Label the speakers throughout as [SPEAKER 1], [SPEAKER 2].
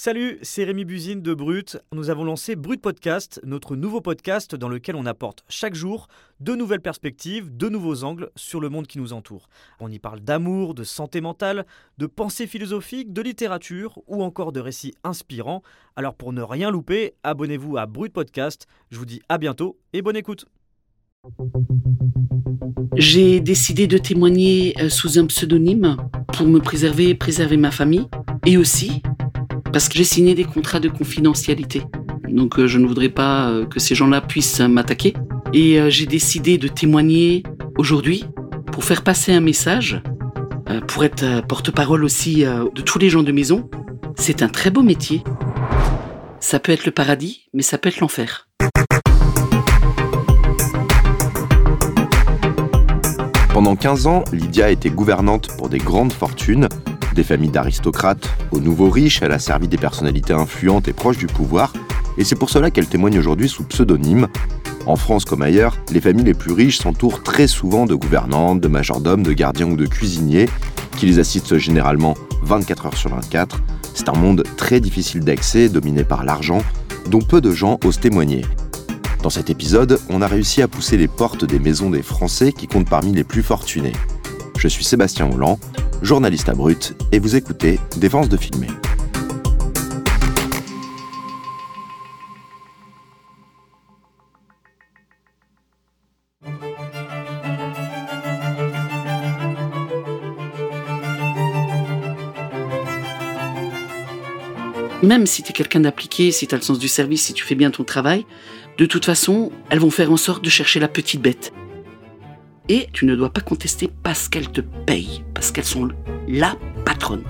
[SPEAKER 1] Salut, c'est Rémi Buzine de Brut. Nous avons lancé Brut Podcast, notre nouveau podcast dans lequel on apporte chaque jour de nouvelles perspectives, de nouveaux angles sur le monde qui nous entoure. On y parle d'amour, de santé mentale, de pensée philosophique, de littérature ou encore de récits inspirants. Alors pour ne rien louper, abonnez-vous à Brut Podcast. Je vous dis à bientôt et bonne écoute.
[SPEAKER 2] J'ai décidé de témoigner euh, sous un pseudonyme pour me préserver préserver ma famille et aussi parce que j'ai signé des contrats de confidentialité. Donc euh, je ne voudrais pas euh, que ces gens-là puissent m'attaquer. Et euh, j'ai décidé de témoigner aujourd'hui pour faire passer un message, pour être porte-parole aussi de tous les gens de maison. C'est un très beau métier. Ça peut être le paradis, mais ça peut être l'enfer.
[SPEAKER 3] Pendant 15 ans, Lydia été gouvernante pour des grandes fortunes des familles d'aristocrates aux nouveaux riches, elle a servi des personnalités influentes et proches du pouvoir, et c'est pour cela qu'elle témoigne aujourd'hui sous pseudonyme. En France comme ailleurs, les familles les plus riches s'entourent très souvent de gouvernantes, de majordomes, de gardiens ou de cuisiniers, qui les assistent généralement 24 heures sur 24. C'est un monde très difficile d'accès, dominé par l'argent, dont peu de gens osent témoigner. Dans cet épisode, on a réussi à pousser les portes des maisons des Français qui comptent parmi les plus fortunés. Je suis Sébastien Holland, journaliste à Brut, et vous écoutez Défense de filmer.
[SPEAKER 2] Même si tu es quelqu'un d'appliqué, si tu as le sens du service, si tu fais bien ton travail, de toute façon, elles vont faire en sorte de chercher la petite bête. Et tu ne dois pas contester parce qu'elles te payent, parce qu'elles sont la patronne.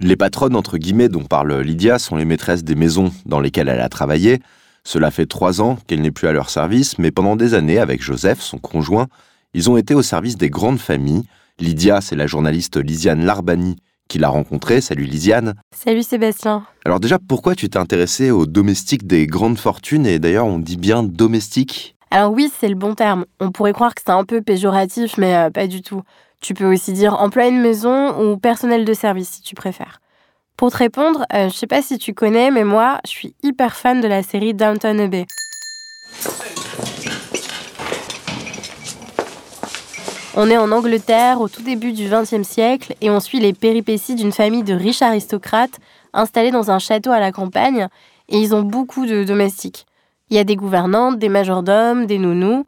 [SPEAKER 3] Les patronnes, entre guillemets, dont parle Lydia, sont les maîtresses des maisons dans lesquelles elle a travaillé. Cela fait trois ans qu'elle n'est plus à leur service, mais pendant des années, avec Joseph, son conjoint, ils ont été au service des grandes familles. Lydia, c'est la journaliste Lisiane Larbani qui l'a rencontrée. Salut Lisiane.
[SPEAKER 4] Salut Sébastien.
[SPEAKER 3] Alors déjà, pourquoi tu t'es intéressée aux domestiques des grandes fortunes? Et d'ailleurs, on dit bien domestiques
[SPEAKER 4] alors oui, c'est le bon terme. On pourrait croire que c'est un peu péjoratif, mais euh, pas du tout. Tu peux aussi dire employé de maison ou personnel de service si tu préfères. Pour te répondre, euh, je sais pas si tu connais, mais moi, je suis hyper fan de la série Downton Abbey. On est en Angleterre au tout début du XXe siècle et on suit les péripéties d'une famille de riches aristocrates installés dans un château à la campagne et ils ont beaucoup de domestiques. Il y a des gouvernantes, des majordomes, des nounous.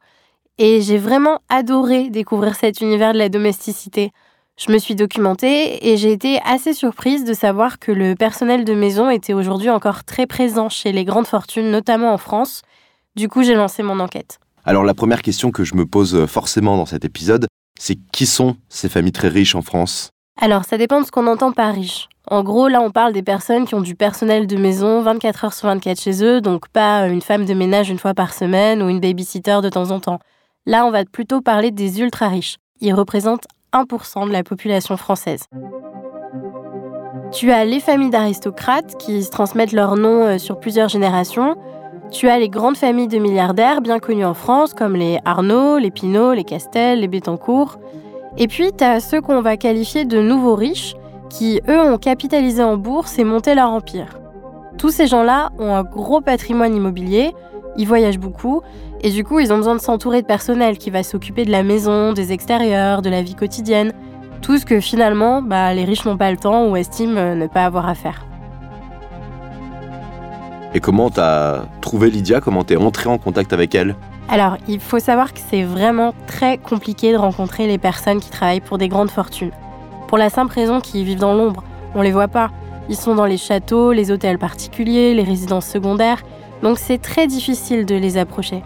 [SPEAKER 4] Et j'ai vraiment adoré découvrir cet univers de la domesticité. Je me suis documentée et j'ai été assez surprise de savoir que le personnel de maison était aujourd'hui encore très présent chez les grandes fortunes, notamment en France. Du coup, j'ai lancé mon enquête.
[SPEAKER 3] Alors la première question que je me pose forcément dans cet épisode, c'est qui sont ces familles très riches en France?
[SPEAKER 4] Alors ça dépend de ce qu'on entend par riche. En gros, là, on parle des personnes qui ont du personnel de maison 24 heures sur 24 chez eux, donc pas une femme de ménage une fois par semaine ou une babysitter de temps en temps. Là, on va plutôt parler des ultra riches. Ils représentent 1% de la population française. Tu as les familles d'aristocrates qui se transmettent leur nom euh, sur plusieurs générations. Tu as les grandes familles de milliardaires bien connues en France, comme les Arnaud, les Pinault, les Castel, les Bettencourt. Et puis, tu as ceux qu'on va qualifier de nouveaux riches, qui, eux, ont capitalisé en bourse et monté leur empire. Tous ces gens-là ont un gros patrimoine immobilier, ils voyagent beaucoup, et du coup, ils ont besoin de s'entourer de personnel qui va s'occuper de la maison, des extérieurs, de la vie quotidienne, tout ce que finalement, bah, les riches n'ont pas le temps ou estiment euh, ne pas avoir à faire.
[SPEAKER 3] Et comment t'as trouvé Lydia? Comment t'es entrée en contact avec elle?
[SPEAKER 4] Alors, il faut savoir que c'est vraiment très compliqué de rencontrer les personnes qui travaillent pour des grandes fortunes. Pour la simple raison qu'ils vivent dans l'ombre. On les voit pas. Ils sont dans les châteaux, les hôtels particuliers, les résidences secondaires, donc c'est très difficile de les approcher.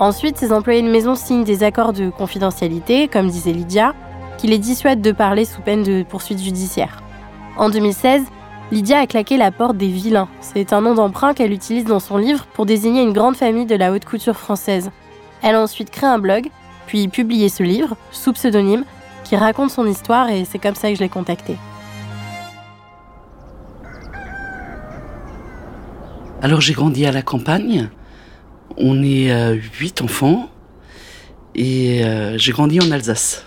[SPEAKER 4] Ensuite, ces employés de maison signent des accords de confidentialité, comme disait Lydia, qui les dissuadent de parler sous peine de poursuite judiciaire. En 2016, Lydia a claqué la porte des vilains. C'est un nom d'emprunt qu'elle utilise dans son livre pour désigner une grande famille de la haute couture française. Elle a ensuite créé un blog, puis publié ce livre, sous pseudonyme, qui raconte son histoire et c'est comme ça que je l'ai contacté.
[SPEAKER 2] Alors j'ai grandi à la campagne. On est euh, huit enfants et euh, j'ai grandi en Alsace.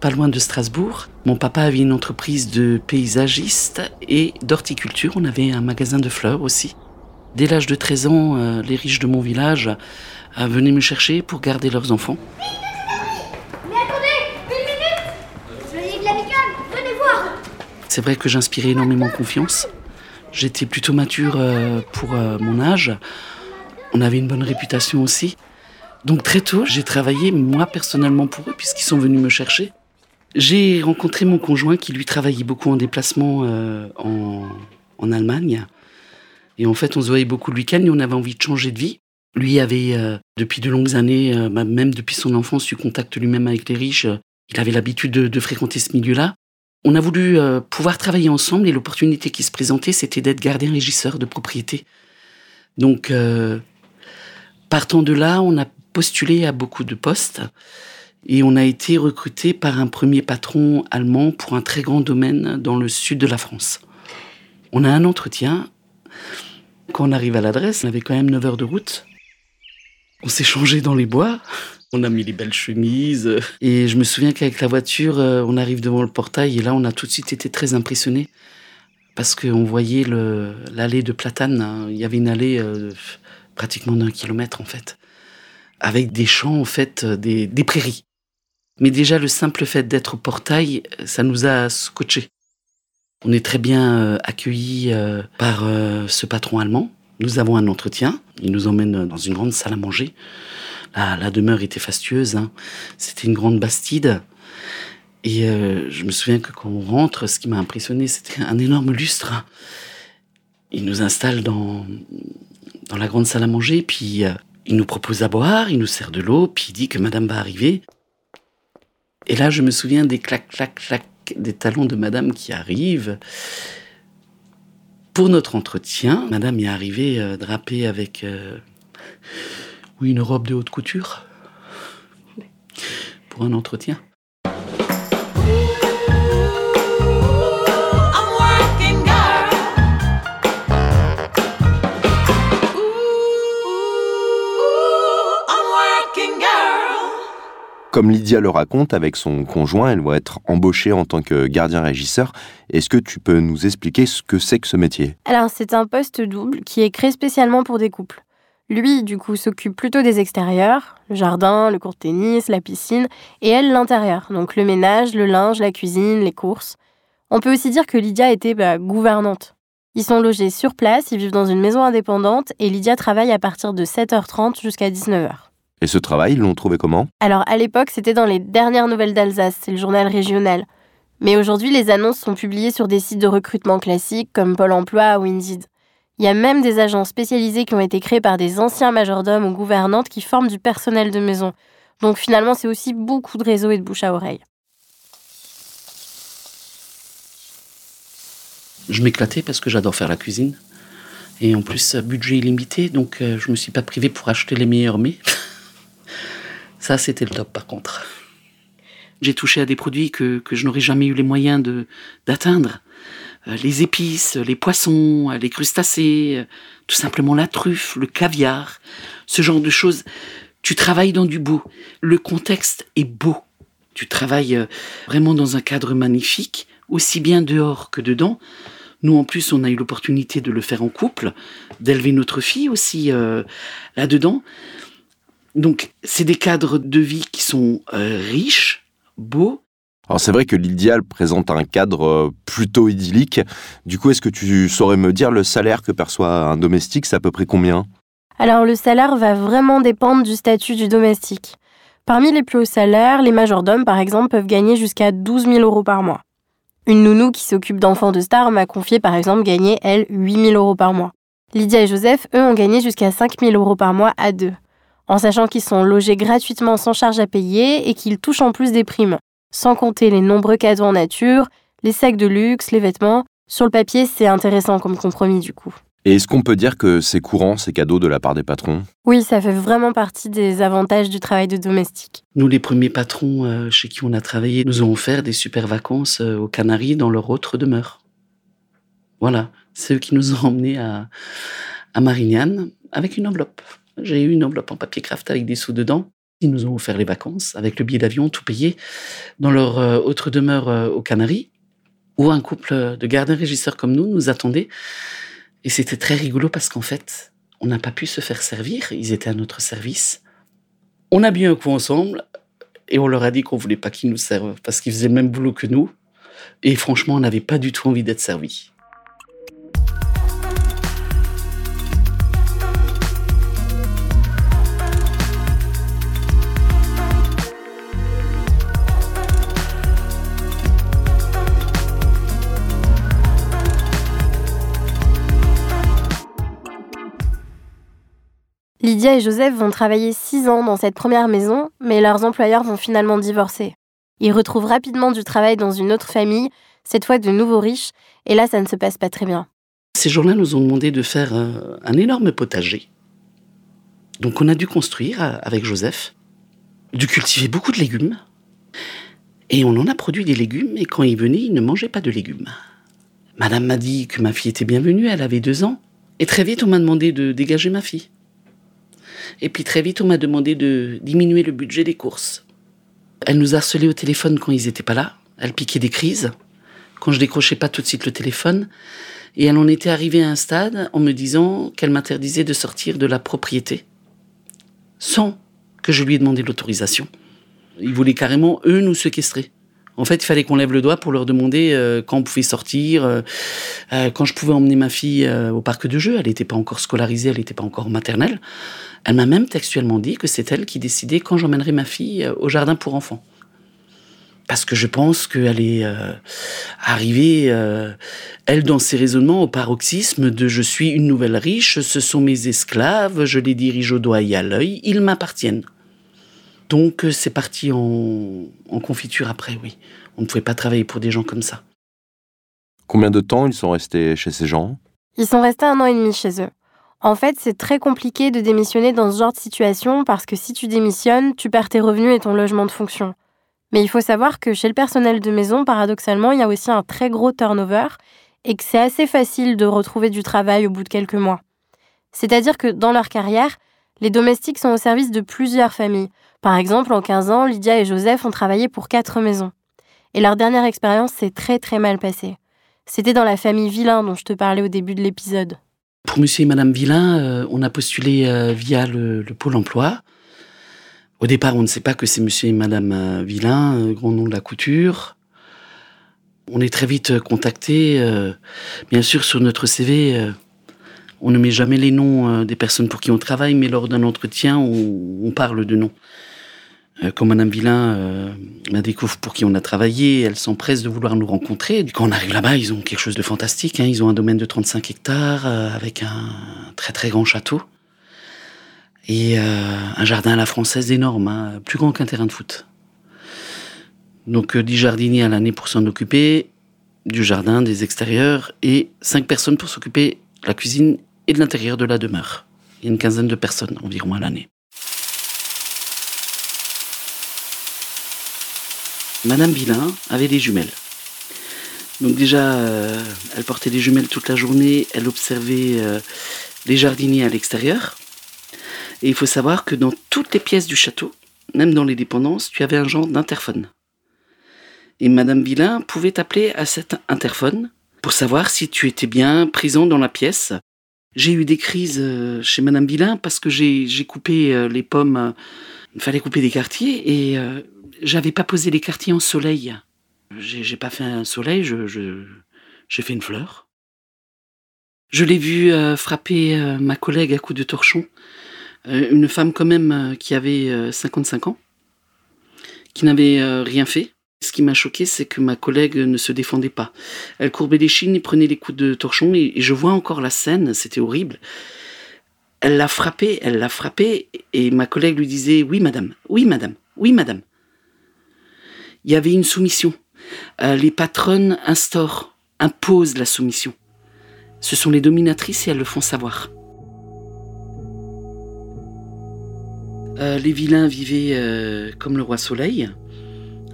[SPEAKER 2] pas loin de Strasbourg. Mon papa avait une entreprise de paysagiste et d'horticulture. On avait un magasin de fleurs aussi. Dès l'âge de 13 ans, euh, les riches de mon village euh, venaient me chercher pour garder leurs enfants.
[SPEAKER 5] Mais attendez, une minute Soyez de l'amicale, venez voir
[SPEAKER 2] C'est vrai que j'inspirais énormément confiance. J'étais plutôt mature euh, pour mon âge. On avait une bonne réputation aussi. Donc très tôt, j'ai travaillé moi personnellement pour eux puisqu'ils sont venus me chercher. J'ai rencontré mon conjoint qui lui travaillait beaucoup en déplacement euh, en, Allemagne. Et en fait, on se voyait beaucoup le week-end et on avait envie de changer de vie. Lui avait, euh, depuis de longues années, euh, bah, même depuis son enfance, eu contact lui-même avec les riches. il avait l'habitude de, de, fréquenter ce milieu-là. On a voulu pouvoir travailler ensemble et l'opportunité qui se présentait, c'était d'être gardien régisseur de propriété. Donc, partant de là, on a postulé à beaucoup de postes. Et on a été recruté par un premier patron allemand pour un très grand domaine dans le sud de la France. On a un entretien. Quand on arrive à l'adresse, on avait quand même 9 heures de route. On s'est changé dans les bois. On a mis les belles chemises. Et je me souviens qu'avec la voiture, euh, on arrive devant le portail et là, on a tout de suite été très impressionnés. Parce qu'on voyait l'allée de Platane. Il y avait une allée euh, pratiquement d'un kilomètre, en fait. Avec des champs, en fait, euh, des prairies. Mais déjà, le simple fait d'être au portail, ça nous a scotché. On est très bien euh, accueillis euh, par euh, ce patron allemand. Nous avons un entretien. Il nous emmène dans une grande salle à manger. La, demeure était fastueuse. Hein. C'était une grande bastide. Et je me souviens que quand on rentre, ce qui m'a impressionné, c'était un énorme lustre. Il nous installe dans, dans la grande salle à manger, puis il nous propose à boire, il nous sert de l'eau, puis il dit que madame va arriver. Et là, je me souviens des clac, clac, clac des talons de madame qui arrivent. Pour notre entretien, madame est arrivée euh, drapée avec euh, oui, une robe de haute couture pour un entretien.
[SPEAKER 3] Comme Lydia le raconte, avec son conjoint, elle va être embauchée en tant que gardien-régisseur. Est-ce que tu peux nous expliquer ce que c'est que ce métier?
[SPEAKER 4] Alors, c'est un poste double qui est créé spécialement pour des couples. Lui, du coup, s'occupe plutôt des extérieurs, le jardin, le court de tennis, la piscine, et elle, l'intérieur, donc le ménage, le linge, la cuisine, les courses. On peut aussi dire que Lydia était bah, gouvernante. Ils sont logés sur place, ils vivent dans une maison indépendante, et Lydia travaille à partir de 7h30 jusqu'à 19h.
[SPEAKER 3] Et ce travail, ils l'ont trouvé comment?
[SPEAKER 4] Alors à l'époque, c'était dans les dernières nouvelles d'Alsace, c'est le journal régional. Mais aujourd'hui, les annonces sont publiées sur des sites de recrutement classiques comme Pôle Emploi ou Indeed. Il y a même des agents spécialisés qui ont été créés par des anciens majordomes ou gouvernantes qui forment du personnel de maison. Donc finalement, c'est aussi beaucoup de réseaux et de bouche à oreille.
[SPEAKER 2] Je m'éclatais parce que j'adore faire la cuisine. Et en plus, budget illimité, donc euh, je me suis pas privé pour acheter les meilleurs mets. Ça, c'était le top par contre. J'ai touché à des produits que, je n'aurais jamais eu les moyens de d'atteindre. Euh, les épices, les poissons, les crustacés, euh, tout simplement la truffe, le caviar, ce genre de choses. Tu travailles dans du beau. Le contexte est beau. Tu travailles euh, vraiment dans un cadre magnifique, aussi bien dehors que dedans. Nous, en plus, on a eu l'opportunité de le faire en couple, d'élever notre fille aussi là-dedans. Donc, c'est des cadres de vie qui sont euh, riches, beaux.
[SPEAKER 3] Alors c'est vrai que l'idéal présente un cadre euh, plutôt idyllique. Du coup, est-ce que tu saurais me dire le salaire que perçoit un domestique, c'est à peu près combien?
[SPEAKER 4] Alors le salaire va vraiment dépendre du statut du domestique. Parmi les plus hauts salaires, les majordomes, par exemple, peuvent gagner jusqu'à 12 000 euros par mois. Une nounou qui s'occupe d'enfants de stars m'a confié, par exemple, gagner, elle, 8 000 euros par mois. Lydia et Joseph, eux, ont gagné jusqu'à 5 000 euros par mois à deux en sachant qu'ils sont logés gratuitement sans charge à payer et qu'ils touchent en plus des primes, sans compter les nombreux cadeaux en nature, les sacs de luxe, les vêtements. Sur le papier, c'est intéressant comme compromis du coup.
[SPEAKER 3] Et est-ce qu'on peut dire que c'est courant ces cadeaux de la part des patrons?
[SPEAKER 4] Oui, ça fait vraiment partie des avantages du travail de domestique.
[SPEAKER 2] Nous, les premiers patrons euh, chez qui on a travaillé, nous ont offert des super vacances euh, aux Canaries dans leur autre demeure. Voilà, c'est eux qui nous ont emmenés à, à Marignane avec une enveloppe. J'ai eu une enveloppe en papier craft avec des sous dedans. Ils nous ont offert les vacances avec le billet d'avion tout payé dans leur euh, autre demeure euh, aux Canaries, où un couple de gardiens-régisseurs comme nous nous attendait. Et c'était très rigolo parce qu'en fait, on n'a pas pu se faire servir. Ils étaient à notre service. On a bu un coup ensemble et on leur a dit qu'on voulait pas qu'ils nous servent parce qu'ils faisaient le même boulot que nous. Et franchement, on n'avait pas du tout envie d'être servis.
[SPEAKER 4] Lydia et Joseph vont travailler six ans dans cette première maison, mais leurs employeurs vont finalement divorcer. Ils retrouvent rapidement du travail dans une autre famille, cette fois de nouveaux riches, et là ça ne se passe pas très bien.
[SPEAKER 2] Ces gens-là nous ont demandé de faire euh, un énorme potager. Donc on a dû construire euh, avec Joseph, dû cultiver beaucoup de légumes. Et on en a produit des légumes, et quand ils venaient, ils ne mangeaient pas de légumes. Madame m'a dit que ma fille était bienvenue, elle avait deux ans. Et très vite, on m'a demandé de dégager ma fille. Et puis très vite, on m'a demandé de diminuer le budget des courses. Elle nous harcelait au téléphone quand ils n'étaient pas là. Elle piquait des crises. Quand je décrochais pas tout de suite le téléphone. Et elle en était arrivée à un stade en me disant qu'elle m'interdisait de sortir de la propriété. Sans que je lui ai demandé l'autorisation. Ils voulaient carrément, eux, nous séquestrer. En fait, il fallait qu'on lève le doigt pour leur demander euh, quand on pouvait sortir, euh, euh, quand je pouvais emmener ma fille au parc de jeux. Elle n'était pas encore scolarisée, elle n'était pas encore maternelle. Elle m'a même textuellement dit que c'est elle qui décidait quand j'emmènerais ma fille au jardin pour enfants. Parce que je pense qu'elle est arrivée, elle, dans ses raisonnements, au paroxysme de je suis une nouvelle riche, ce sont mes esclaves, je les dirige au doigt et à l'œil, ils m'appartiennent. Donc euh, c'est parti en, confiture après, oui. On ne pouvait pas travailler pour des gens comme ça.
[SPEAKER 3] Combien de temps ils sont restés chez ces gens?
[SPEAKER 4] Ils sont restés un an et demi chez eux. En fait, c'est très compliqué de démissionner dans ce genre de situation parce que si tu démissionnes, tu perds tes revenus et ton logement de fonction. Mais il faut savoir que chez le personnel de maison, paradoxalement, il y a aussi un très gros turnover et que c'est assez facile de retrouver du travail au bout de quelques mois. C'est-à-dire que dans leur carrière, les domestiques sont au service de plusieurs familles. Par exemple, en 15 ans, Lydia et Joseph ont travaillé pour quatre maisons. Et leur dernière expérience s'est très très mal passée. C'était dans la famille Villain dont je te parlais au début de l'épisode.
[SPEAKER 2] Pour monsieur et madame Villain, euh, on a postulé euh, via le, Pôle emploi. Au départ, on ne sait pas que c'est monsieur et madame euh, Villain, grand nom de la couture. On est très vite contacté. bien sûr, sur notre CV, on ne met jamais les noms des personnes pour qui on travaille, mais lors d'un entretien, on parle de noms. Euh, quand Madame Villain euh, m'a découvre pour qui on a travaillé, elle s'empresse de vouloir nous rencontrer. Quand on arrive là-bas, ils ont quelque chose de fantastique. Hein. Ils ont un domaine de 35 hectares euh, avec un très très grand château et un jardin à la française énorme, hein, plus grand qu'un terrain de foot. Donc 10 jardiniers à l'année pour s'en occuper, du jardin, des extérieurs, et 5 personnes pour s'occuper de la cuisine et de l'intérieur de la demeure. Il y a une quinzaine de personnes environ à l'année. Madame Villain avait des jumelles. Donc déjà, euh, elle portait des jumelles toute la journée, elle observait euh, les jardiniers à l'extérieur. Et il faut savoir que dans toutes les pièces du château, même dans les dépendances, tu avais un genre d'interphone. Et Madame Villain pouvait appeler à cet interphone pour savoir si tu étais bien présent dans la pièce. J'ai eu des crises euh, chez Madame Villain parce que j'ai coupé les pommes. Il fallait couper des quartiers et j'avais pas posé les quartiers en soleil. J'ai pas fait un soleil, je, j'ai fait une fleur. Je l'ai vu euh, frapper euh, ma collègue à coups de torchon, euh, une femme quand même qui avait 55 ans, qui n'avait rien fait. Ce qui m'a choqué, c'est que ma collègue ne se défendait pas. Elle courbait les chines et prenait les coups de torchon, et, et je vois encore la scène, c'était horrible. Elle l'a frappé, elle l'a frappé, et ma collègue lui disait Oui, madame, oui, madame, oui, madame il y avait une soumission. Euh, les patronnes instaurent, imposent la soumission. Ce sont les dominatrices et elles le font savoir. Euh, les vilains vivaient euh, comme le roi Soleil.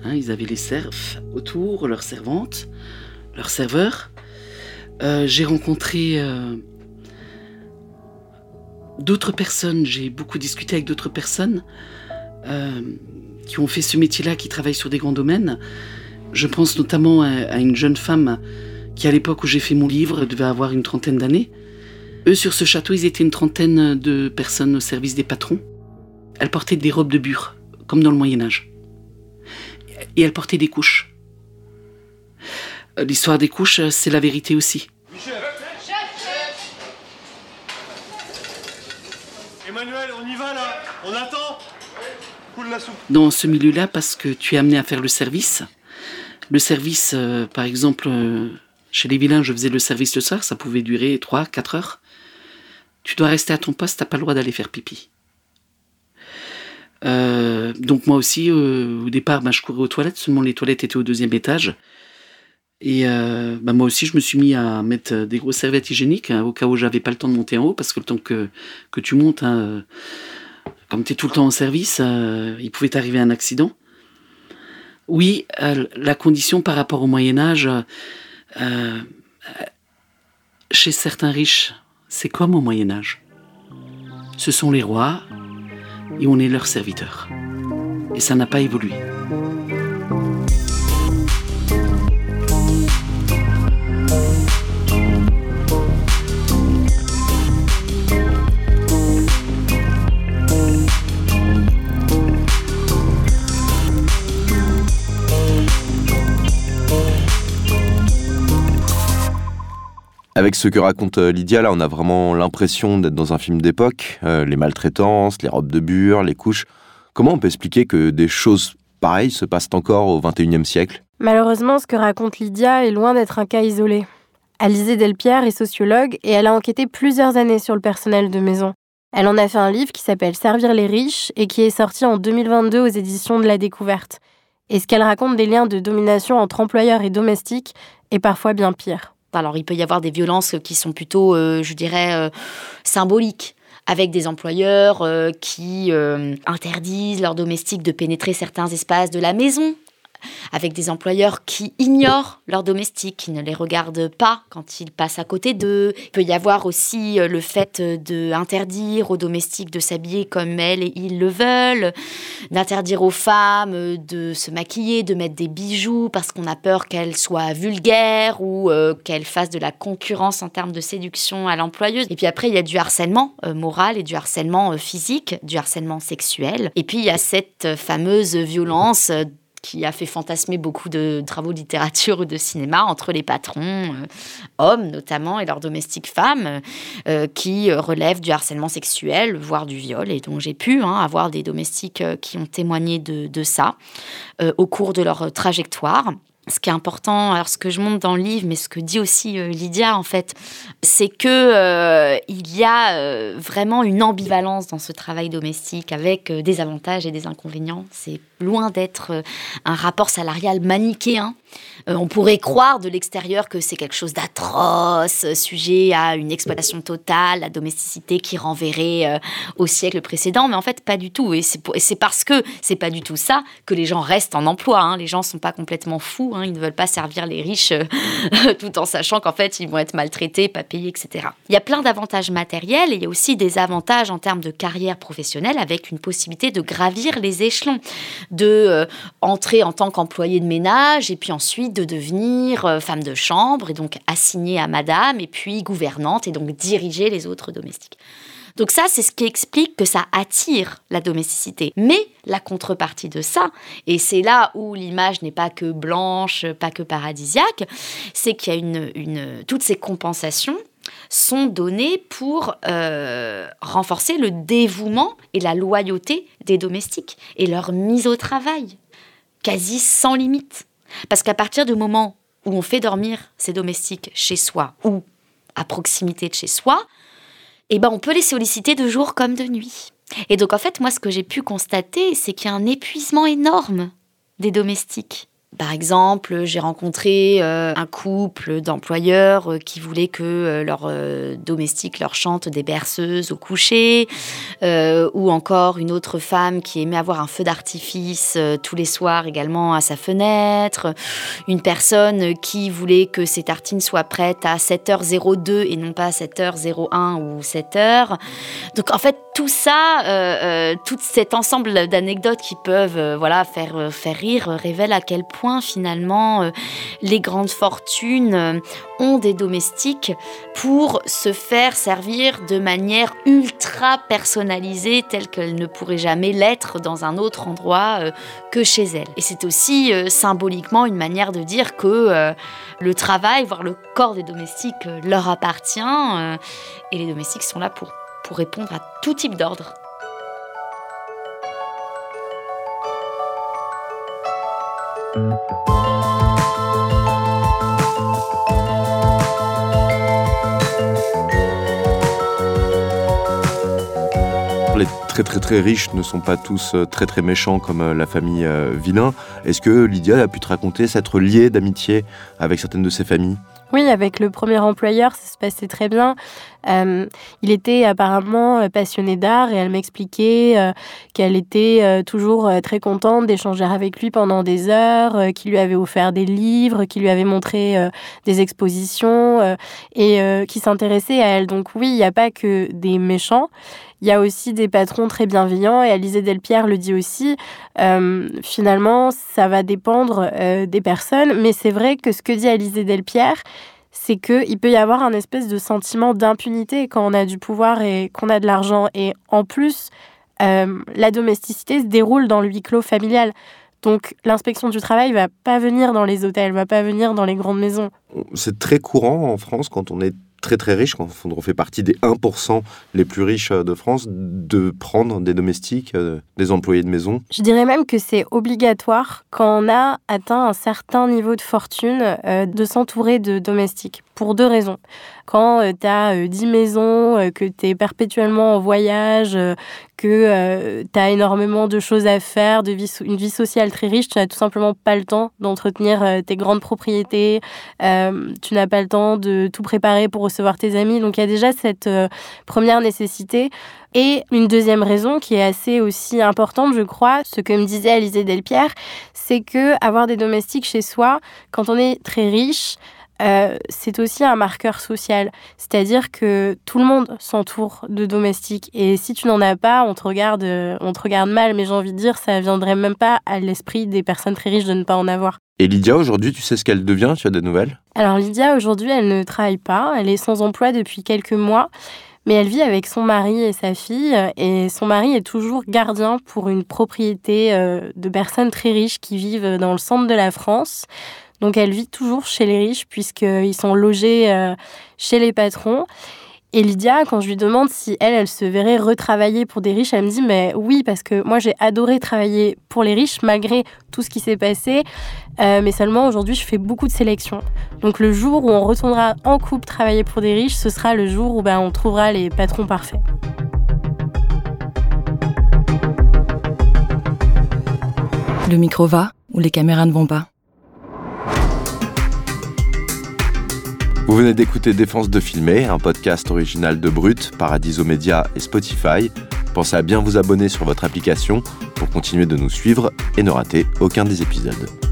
[SPEAKER 2] Hein, ils avaient les serfs autour, leurs servantes, leurs serveurs. j'ai rencontré d'autres personnes, j'ai beaucoup discuté avec d'autres personnes euh, qui ont fait ce métier-là, qui travaillent sur des grands domaines. Je pense notamment à, une jeune femme qui, à l'époque où j'ai fait mon livre, devait avoir une trentaine d'années. Eux, sur ce château, ils étaient une trentaine de personnes au service des patrons. Elle portait des robes de bure, comme dans le Moyen Âge. Et elle portait des couches. Euh, l'histoire des couches, euh, c'est la vérité aussi.
[SPEAKER 6] Emmanuel, on y va là On attend.
[SPEAKER 2] Dans ce milieu-là, parce que tu es amené à faire le service. Le service, euh, par exemple, chez les vilains, je faisais le service le soir, ça pouvait durer 3, 4 heures. Tu dois rester à ton poste, t'as pas le droit d'aller faire pipi. Euh, donc moi aussi, euh, au départ, bah, je courais aux toilettes, seulement les toilettes étaient au deuxième étage. Et euh, bah, moi aussi, je me suis mis à mettre des grosses serviettes hygiéniques, hein, au cas où j'avais pas le temps de monter en haut, parce que le temps que, que tu montes, hein, comme tu es tout le temps en service, il pouvait t'arriver un accident. Oui, la condition par rapport au Moyen Âge, chez certains riches, c'est comme au Moyen Âge. Ce sont les rois et on est leurs serviteurs. Et ça n'a pas évolué.
[SPEAKER 3] Avec ce que raconte euh, Lydia, on a vraiment l'impression d'être dans un film d'époque. Euh, les maltraitances, les robes de bure, les couches. Comment on peut expliquer que des choses pareilles se passent encore au XXIe siècle?
[SPEAKER 4] Malheureusement, ce que raconte Lydia est loin d'être un cas isolé. Alizée Delpierre est sociologue et elle a enquêté plusieurs années sur le personnel de maison. Elle en a fait un livre qui s'appelle Servir les riches et qui est sorti en 2022 aux éditions de la Découverte. Et ce qu'elle raconte des liens de domination entre employeurs et domestiques est parfois bien pire.
[SPEAKER 7] Alors il peut y avoir des violences qui sont plutôt, euh, je dirais, euh, symboliques avec des employeurs euh, qui interdisent leurs domestiques de pénétrer certains espaces de la maison avec des employeurs qui ignorent leurs domestiques, qui ne les regardent pas quand ils passent à côté d'eux. Il peut y avoir aussi euh, le fait d'interdire aux domestiques de s'habiller comme elles et ils le veulent, d'interdire aux femmes de se maquiller, de mettre des bijoux parce qu'on a peur qu'elles soient vulgaires ou euh, qu'elles fassent de la concurrence en termes de séduction à l'employeuse. Et puis après, il y a du harcèlement euh, moral et du harcèlement physique, du harcèlement sexuel. Et puis il y a cette fameuse violence qui a fait fantasmer beaucoup de travaux de littérature ou de cinéma entre les patrons, euh, hommes notamment, et leurs domestiques femmes, euh, qui relèvent du harcèlement sexuel, voire du viol. Et donc j'ai pu hein, avoir des domestiques euh, qui ont témoigné de, ça au cours de leur trajectoire ce qui est important, alors ce que je montre dans le livre, mais ce que dit aussi Lydia en fait, c'est que il y a vraiment une ambivalence dans ce travail domestique avec des avantages et des inconvénients. C'est loin d'être un rapport salarial manichéen euh, on pourrait croire de l'extérieur que c'est quelque chose d'atroce, sujet à une exploitation totale, la domesticité qui renverrait euh, au siècle précédent, mais en fait pas du tout. Et c'est parce que c'est pas du tout ça que les gens restent en emploi. Hein. Les gens sont pas complètement fous, hein. ils ne veulent pas servir les riches euh, tout en sachant qu'en fait ils vont être maltraités, pas payés, etc. Il y a plein d'avantages matériels et il y a aussi des avantages en termes de carrière professionnelle avec une possibilité de gravir les échelons, de entrer en tant qu'employé de ménage et puis ensuite de devenir euh, femme de chambre et donc assignée à madame et puis gouvernante et donc diriger les autres domestiques. Donc ça, c'est ce qui explique que ça attire la domesticité. Mais la contrepartie de ça, et c'est là où l'image n'est pas que blanche, pas que paradisiaque, c'est qu'il y a une, toutes ces compensations sont données pour euh, renforcer le dévouement et la loyauté des domestiques et leur mise au travail, quasi sans limite. Parce qu'à partir du moment où on fait dormir ses domestiques chez soi ou à proximité de chez soi, eh ben on peut les solliciter de jour comme de nuit. Et donc en fait, moi ce que j'ai pu constater, c'est qu'il y a un épuisement énorme des domestiques Par exemple, j'ai rencontré euh, un couple d'employeurs euh, qui voulaient que euh, leurs domestiques leur chantent des berceuses au coucher, ou encore une autre femme qui aimait avoir un feu d'artifice tous les soirs également à sa fenêtre, une personne qui voulait que ses tartines soient prêtes à 7h02 et non pas à 7h01 ou 7h. Donc en fait, tout ça, tout cet ensemble d'anecdotes qui peuvent voilà, faire, faire rire révèle à quel point finalement euh, les grandes fortunes euh, ont des domestiques pour se faire servir de manière ultra personnalisée telle qu'elle ne pourrait jamais l'être dans un autre endroit euh, que chez elle. Et c'est aussi symboliquement une manière de dire que le travail, voire le corps des domestiques leur appartient et les domestiques sont là pour, pour répondre à tout type d'ordre.
[SPEAKER 3] Les très très très riches ne sont pas tous euh, très très méchants comme euh, la famille euh, Villain. Est-ce que Lydia a pu te raconter s'être liée d'amitié avec certaines de ses familles?
[SPEAKER 4] Oui, avec le premier employeur, ça se passait très bien. Euh, il était apparemment euh, passionné d'art et elle m'expliquait euh, qu'elle était toujours très contente d'échanger avec lui pendant des heures, qu'il lui avait offert des livres, qu'il lui avait montré des expositions et qui s'intéressait à elle. Donc oui, il n'y a pas que des méchants. Il y a aussi des patrons très bienveillants et Alizé Delpierre le dit aussi. finalement, ça va dépendre des personnes, mais c'est vrai que ce que dit Alizé Delpierre, c'est qu'il peut y avoir un espèce de sentiment d'impunité quand on a du pouvoir et qu'on a de l'argent. Et en plus, euh, la domesticité se déroule dans le huis clos familial. Donc l'inspection du travail va pas venir dans les hôtels, va pas venir dans les grandes maisons.
[SPEAKER 3] C'est très courant en France quand on est très très riche, quand on fait partie des 1% les plus riches euh, de France, de prendre des domestiques, euh, des employés de maison.
[SPEAKER 4] Je dirais même que c'est obligatoire quand on a atteint un certain niveau de fortune euh, de s'entourer de domestiques, pour deux raisons. Quand tu as 10 maisons, que tu es perpétuellement en voyage, que tu as énormément de choses à faire, de vie, une vie sociale très riche, tu n'as tout simplement pas le temps d'entretenir tes grandes propriétés, tu n'as pas le temps de tout préparer pour recevoir tes amis. Donc il y a déjà cette euh, première nécessité. Et une deuxième raison qui est assez aussi importante, je crois, ce que me disait Alizé Delpierre, c'est que avoir des domestiques chez soi, quand on est très riche, euh, c'est aussi un marqueur social. C'est-à-dire que tout le monde s'entoure de domestiques. Et si tu n'en as pas, on te regarde, euh, on te regarde mal. Mais j'ai envie de dire, ça viendrait même pas à l'esprit des personnes très riches de ne pas en avoir.
[SPEAKER 3] Et Lydia, aujourd'hui, tu sais ce qu'elle devient? Tu as des nouvelles?
[SPEAKER 4] Alors Lydia, aujourd'hui, elle ne travaille pas. Elle est sans emploi depuis quelques mois. Mais elle vit avec son mari et sa fille. Et son mari est toujours gardien pour une propriété euh, de personnes très riches qui vivent dans le centre de la France. Donc elle vit toujours chez les riches puisqu'ils sont logés euh, chez les patrons. Et Lydia, quand je lui demande si elle, elle se verrait retravailler pour des riches, elle me dit mais oui, parce que moi j'ai adoré travailler pour les riches malgré tout ce qui s'est passé. Euh, mais seulement aujourd'hui, je fais beaucoup de sélections. Donc le jour où on retournera en couple travailler pour des riches, ce sera le jour où ben, on trouvera les patrons parfaits.
[SPEAKER 8] Le micro va ou les caméras ne vont pas?
[SPEAKER 3] Vous venez d'écouter Défense de filmer, un podcast original de Brut, Paradiso Media et Spotify. Pensez à bien vous abonner sur votre application pour continuer de nous suivre et ne rater aucun des épisodes.